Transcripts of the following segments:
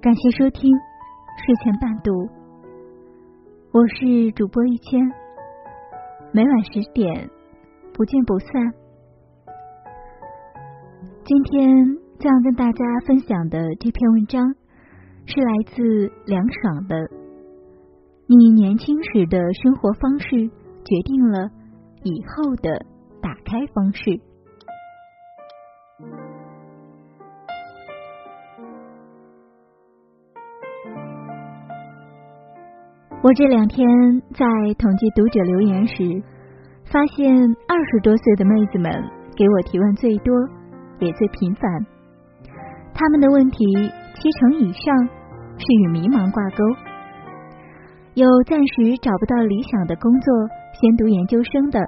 感谢收听睡前伴读，我是主播一千，每晚十点不见不散。今天将要跟大家分享的这篇文章是来自凉爽的。你年轻时的生活方式决定了以后的打开方式。我这两天在统计读者留言时，发现二十多岁的妹子们给我提问最多，也最频繁。他们的问题七成以上是与迷茫挂钩，有暂时找不到理想的工作，先读研究生的；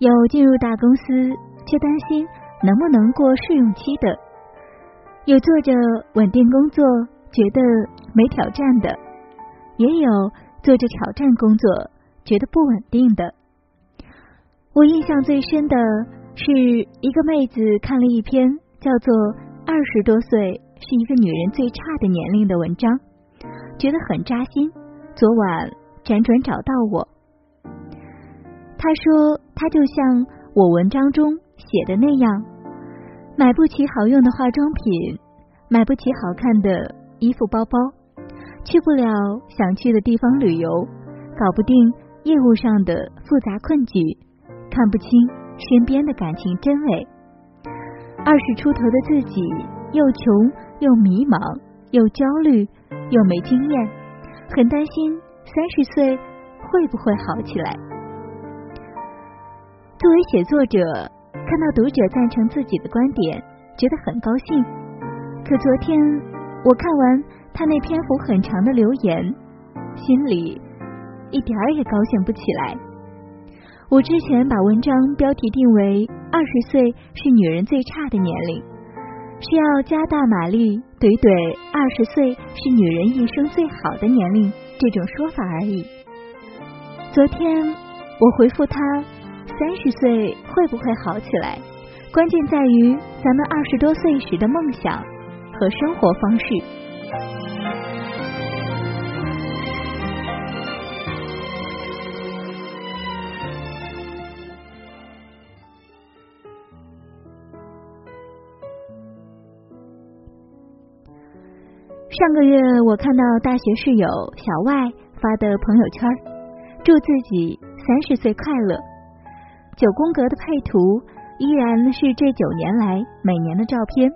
有进入大公司却担心能不能过试用期的；有做着稳定工作觉得没挑战的。也有做着挑战工作觉得不稳定的。我印象最深的是一个妹子看了一篇叫做《二十多岁是一个女人最差的年龄》的文章，觉得很扎心。昨晚辗转找到我，她说她就像我文章中写的那样，买不起好用的化妆品，买不起好看的衣服包包。去不了想去的地方旅游，搞不定业务上的复杂困局，看不清身边的感情真伪。二十出头的自己又穷又迷茫又焦虑又没经验，很担心三十岁会不会好起来。作为写作者，看到读者赞成自己的观点，觉得很高兴。可昨天我看完。他那篇幅很长的留言，心里一点儿也高兴不起来。我之前把文章标题定为“二十岁是女人最差的年龄”，是要加大马力怼怼“二十岁是女人一生最好的年龄”这种说法而已。昨天我回复他：“三十岁会不会好起来？关键在于咱们二十多岁时的梦想和生活方式。”上个月，我看到大学室友小外发的朋友圈，祝自己三十岁快乐。九宫格的配图依然是这九年来每年的照片。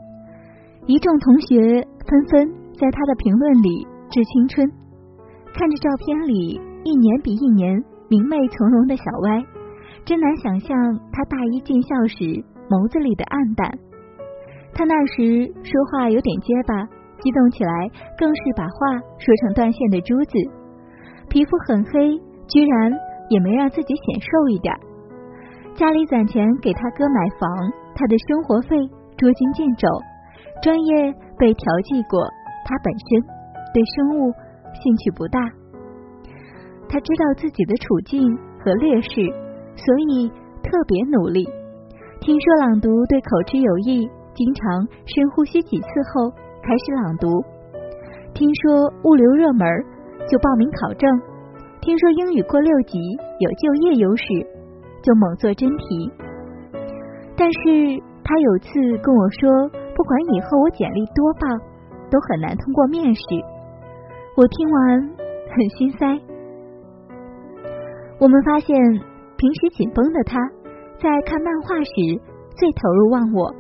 一众同学纷纷在他的评论里致青春。看着照片里一年比一年明媚从容的小歪，真难想象他大一进校时眸子里的暗淡。他那时说话有点结巴。激动起来，更是把话说成断线的珠子。皮肤很黑，居然也没让自己显瘦一点。家里攒钱给他哥买房，他的生活费捉襟见肘。专业被调剂过，他本身对生物兴趣不大。他知道自己的处境和劣势，所以特别努力。听说朗读对口吃有益，经常深呼吸几次后。开始朗读，听说物流热门，就报名考证；听说英语过六级有就业优势，就猛做真题。但是他有次跟我说，不管以后我简历多棒，都很难通过面试。我听完很心塞。我们发现，平时紧绷的他，在看漫画时最投入忘我。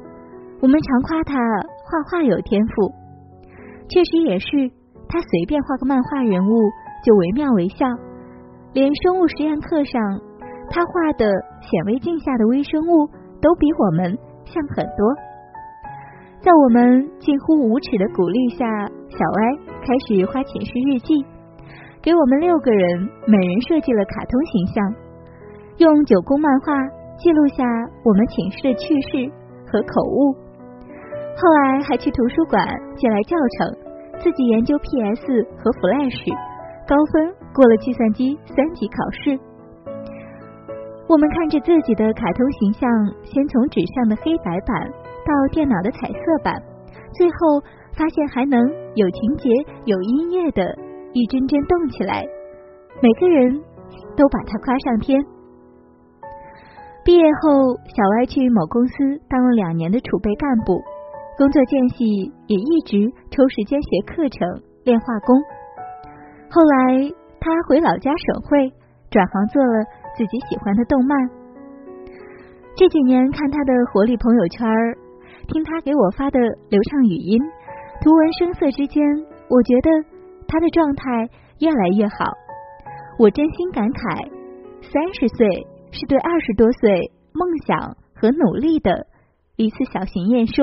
我们常夸他画画有天赋。确实也是，他随便画个漫画人物就惟妙惟肖，连生物实验课上他画的显微镜下的微生物都比我们像很多。在我们近乎无耻的鼓励下，小歪开始画寝室日记，给我们六个人每人设计了卡通形象，用九宫漫画记录下我们寝室的趣事和口误。后来还去图书馆借来教程，自己研究 PS 和 Flash，高分过了计算机三级考试。我们看着自己的卡通形象，先从纸上的黑白版到电脑的彩色版，最后发现还能有情节、有音乐的一帧帧动起来，每个人都把他夸上天。毕业后，小歪去某公司当了两年的储备干部，工作间隙也一直抽时间学课程、练画工。后来他回老家省会，转行做了自己喜欢的动漫。这几年看他的活力朋友圈，听他给我发的流畅语音，图文声色之间，我觉得他的状态越来越好。我真心感慨，三十岁是对二十多岁梦想和努力的一次小型验收。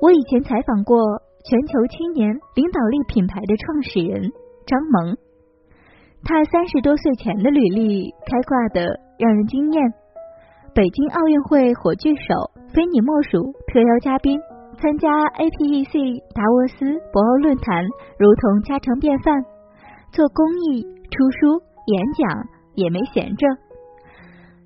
我以前采访过全球青年领导力品牌的创始人张萌。他三十多岁前的履历开挂的让人惊艳，北京奥运会火炬手，非你莫属，特邀嘉宾，参加 APEC 达沃斯博鳌论坛如同家常便饭，做公益、出书、演讲也没闲着。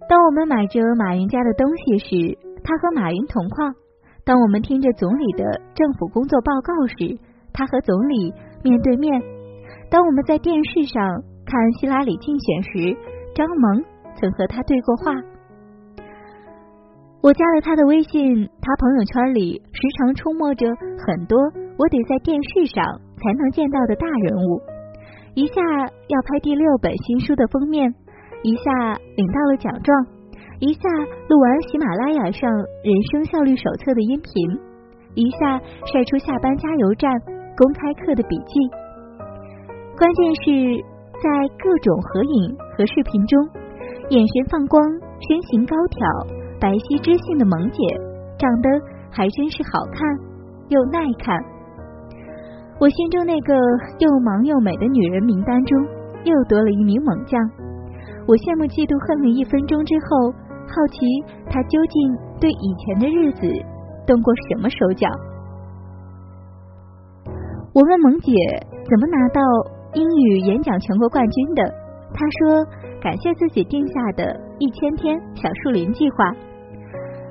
当我们买着马云家的东西时，他和马云同框；当我们听着总理的政府工作报告时，他和总理面对面；当我们在电视上。看希拉里竞选时，张萌曾和他对过话。我加了他的微信，他朋友圈里时常出没着很多我得在电视上才能见到的大人物。一下要拍第六本新书的封面，一下领到了奖状，一下录完喜马拉雅上人生效率手册的音频，一下晒出下班加油站公开课的笔记。关键是。在各种合影和视频中，眼神放光、身形高挑、白皙知性的萌姐，长得还真是好看又耐看。我心中那个又忙又美的女人名单中，又多了一名猛将。我羡慕、嫉妒、恨了一分钟之后，好奇她究竟对以前的日子动过什么手脚。我问萌姐怎么拿到。英语演讲全国冠军的她说：“感谢自己定下的一千天小树林计划，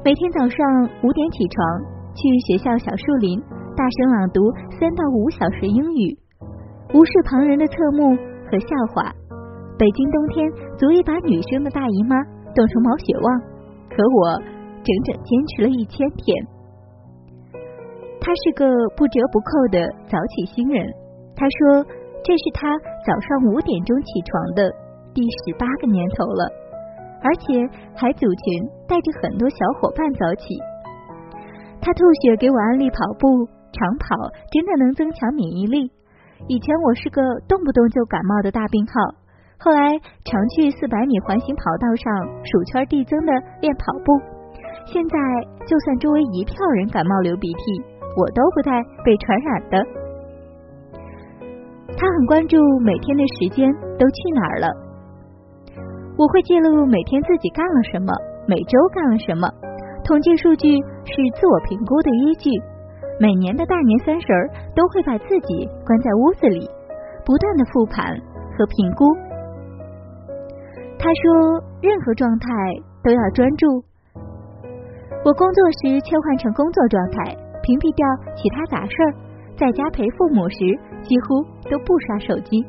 每天早上五点起床，去学校小树林大声朗读三到五小时英语，无视旁人的侧目和笑话。北京冬天足以把女生的大姨妈冻成毛血旺，可我整整坚持了一千天。他是个不折不扣的早起新人。他说。”这是他早上五点钟起床的第十八个年头了，而且还组群带着很多小伙伴早起。他吐血给我安利跑步，长跑真的能增强免疫力。以前我是个动不动就感冒的大病号，后来常去四百米环形跑道上数圈递增的练跑步，现在就算周围一票人感冒流鼻涕，我都不带被传染的。他很关注每天的时间都去哪儿了。我会记录每天自己干了什么，每周干了什么。统计数据是自我评估的依据。每年的大年三十儿都会把自己关在屋子里，不断的复盘和评估。他说，任何状态都要专注。我工作时切换成工作状态，屏蔽掉其他杂事儿。在家陪父母时，几乎都不刷手机。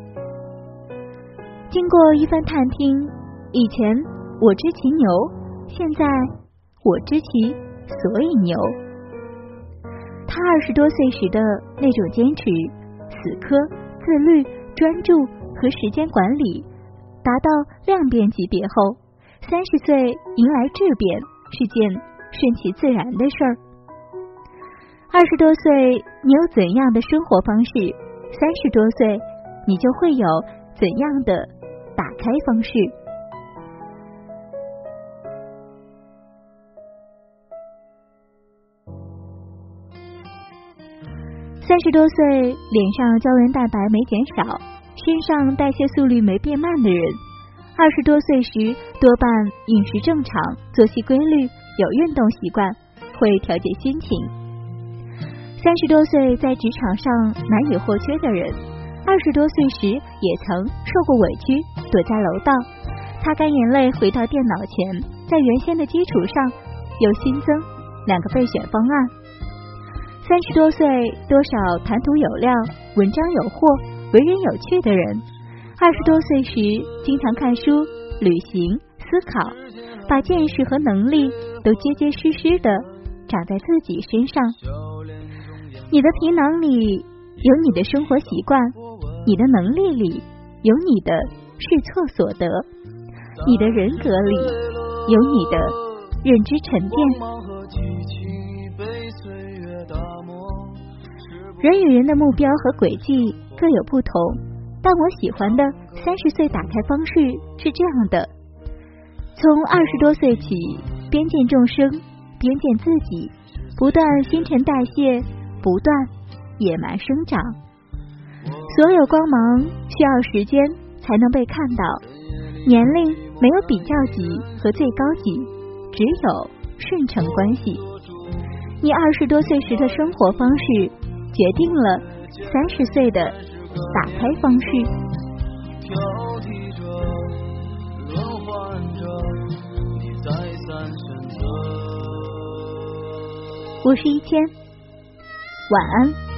经过一番探听，以前我知其牛，现在我知其所以牛。他二十多岁时的那种坚持、死磕、自律、专注和时间管理，达到量变级别后，三十岁迎来质变是件顺其自然的事儿。二十多岁，你有怎样的生活方式？三十多岁，你就会有怎样的打开方式？三十多岁，脸上胶原蛋白没减少，身上代谢速率没变慢的人，二十多岁时多半饮食正常，作息规律，有运动习惯，会调节心情。三十多岁在职场上难以或缺的人，二十多岁时也曾受过委屈，躲在楼道，擦干眼泪回到电脑前，在原先的基础上又新增两个备选方案。三十多岁，多少谈吐有料、文章有货、为人有趣的人；二十多岁时，经常看书、旅行、思考，把见识和能力都结结实实的长在自己身上。你的皮囊里有你的生活习惯，你的能力里有你的试错所得，你的人格里有你的认知沉淀。人与人的目标和轨迹各有不同，但我喜欢的三十岁打开方式是这样的：从二十多岁起，边见众生，边见自己，不断新陈代谢，不断野蛮生长。所有光芒需要时间才能被看到，年龄没有比较级和最高级，只有顺承关系。你二十多岁时的生活方式。决定了三十岁的打开方式。我是一千，晚安。